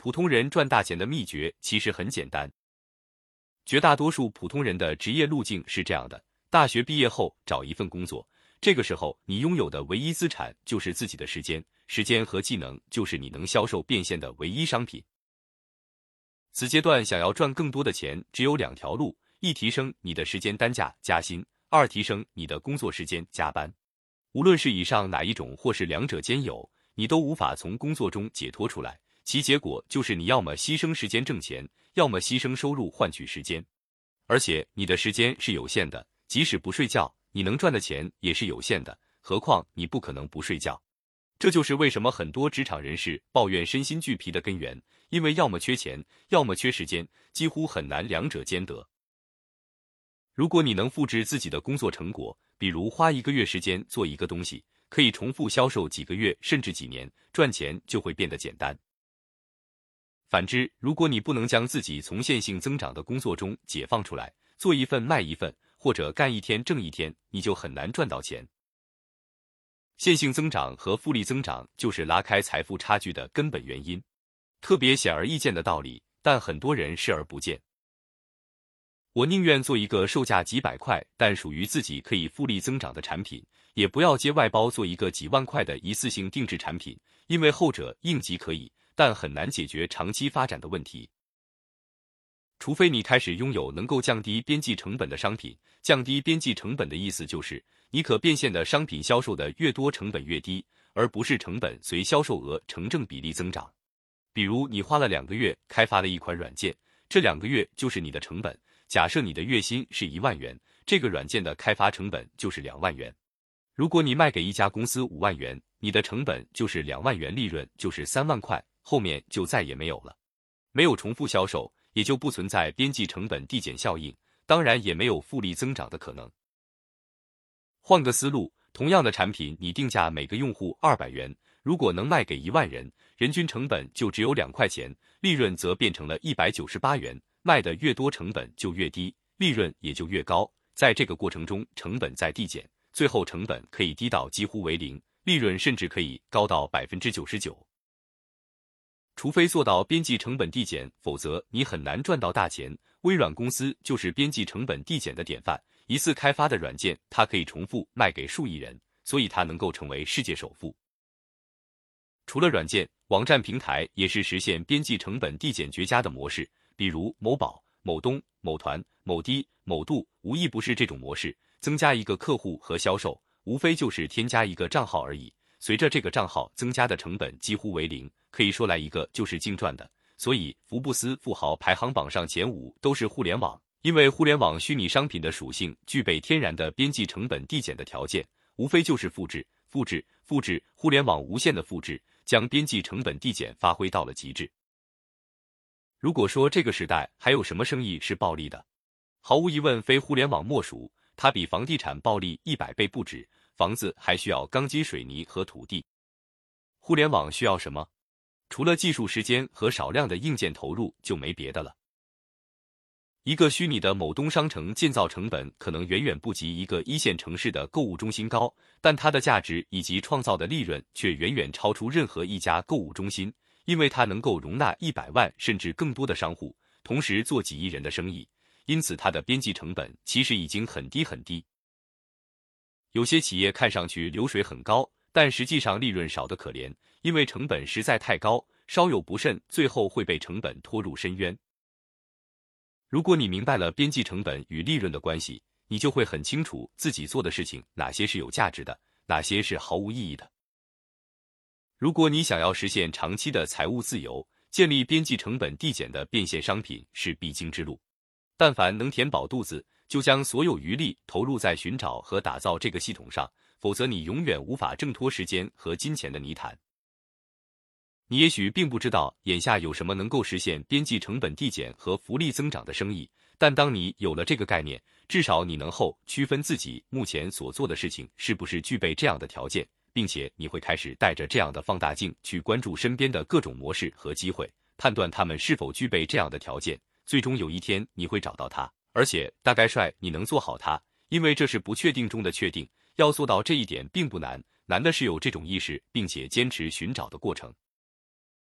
普通人赚大钱的秘诀其实很简单。绝大多数普通人的职业路径是这样的：大学毕业后找一份工作，这个时候你拥有的唯一资产就是自己的时间，时间和技能就是你能销售变现的唯一商品。此阶段想要赚更多的钱，只有两条路：一提升你的时间单价加薪，二提升你的工作时间加班。无论是以上哪一种，或是两者兼有，你都无法从工作中解脱出来。其结果就是你要么牺牲时间挣钱，要么牺牲收入换取时间。而且你的时间是有限的，即使不睡觉，你能赚的钱也是有限的。何况你不可能不睡觉。这就是为什么很多职场人士抱怨身心俱疲的根源，因为要么缺钱，要么缺时间，几乎很难两者兼得。如果你能复制自己的工作成果，比如花一个月时间做一个东西，可以重复销售几个月甚至几年，赚钱就会变得简单。反之，如果你不能将自己从线性增长的工作中解放出来，做一份卖一份，或者干一天挣一天，你就很难赚到钱。线性增长和复利增长就是拉开财富差距的根本原因，特别显而易见的道理，但很多人视而不见。我宁愿做一个售价几百块但属于自己可以复利增长的产品，也不要接外包做一个几万块的一次性定制产品，因为后者应急可以，但很难解决长期发展的问题。除非你开始拥有能够降低边际成本的商品，降低边际成本的意思就是。你可变现的商品销售的越多，成本越低，而不是成本随销售额成正比例增长。比如，你花了两个月开发了一款软件，这两个月就是你的成本。假设你的月薪是一万元，这个软件的开发成本就是两万元。如果你卖给一家公司五万元，你的成本就是两万元，利润就是三万块，后面就再也没有了。没有重复销售，也就不存在边际成本递减效应，当然也没有复利增长的可能。换个思路，同样的产品，你定价每个用户二百元，如果能卖给一万人，人均成本就只有两块钱，利润则变成了一百九十八元。卖的越多，成本就越低，利润也就越高。在这个过程中，成本在递减，最后成本可以低到几乎为零，利润甚至可以高到百分之九十九。除非做到边际成本递减，否则你很难赚到大钱。微软公司就是边际成本递减的典范。一次开发的软件，它可以重复卖给数亿人，所以它能够成为世界首富。除了软件，网站平台也是实现边际成本递减绝佳的模式。比如某宝、某东、某团、某滴、某度，无一不是这种模式。增加一个客户和销售，无非就是添加一个账号而已。随着这个账号增加的成本几乎为零，可以说来一个就是净赚的。所以，福布斯富豪排行榜上前五都是互联网。因为互联网虚拟商品的属性具备天然的边际成本递减的条件，无非就是复制、复制、复制，互联网无限的复制，将边际成本递减发挥到了极致。如果说这个时代还有什么生意是暴利的，毫无疑问非互联网莫属。它比房地产暴利一百倍不止，房子还需要钢筋水泥和土地，互联网需要什么？除了技术、时间和少量的硬件投入，就没别的了。一个虚拟的某东商城建造成本可能远远不及一个一线城市的购物中心高，但它的价值以及创造的利润却远远超出任何一家购物中心，因为它能够容纳一百万甚至更多的商户，同时做几亿人的生意，因此它的边际成本其实已经很低很低。有些企业看上去流水很高，但实际上利润少得可怜，因为成本实在太高，稍有不慎，最后会被成本拖入深渊。如果你明白了边际成本与利润的关系，你就会很清楚自己做的事情哪些是有价值的，哪些是毫无意义的。如果你想要实现长期的财务自由，建立边际成本递减的变现商品是必经之路。但凡能填饱肚子，就将所有余力投入在寻找和打造这个系统上，否则你永远无法挣脱时间和金钱的泥潭。你也许并不知道眼下有什么能够实现边际成本递减和福利增长的生意，但当你有了这个概念，至少你能后区分自己目前所做的事情是不是具备这样的条件，并且你会开始带着这样的放大镜去关注身边的各种模式和机会，判断他们是否具备这样的条件。最终有一天你会找到它，而且大概率你能做好它，因为这是不确定中的确定。要做到这一点并不难，难的是有这种意识并且坚持寻找的过程。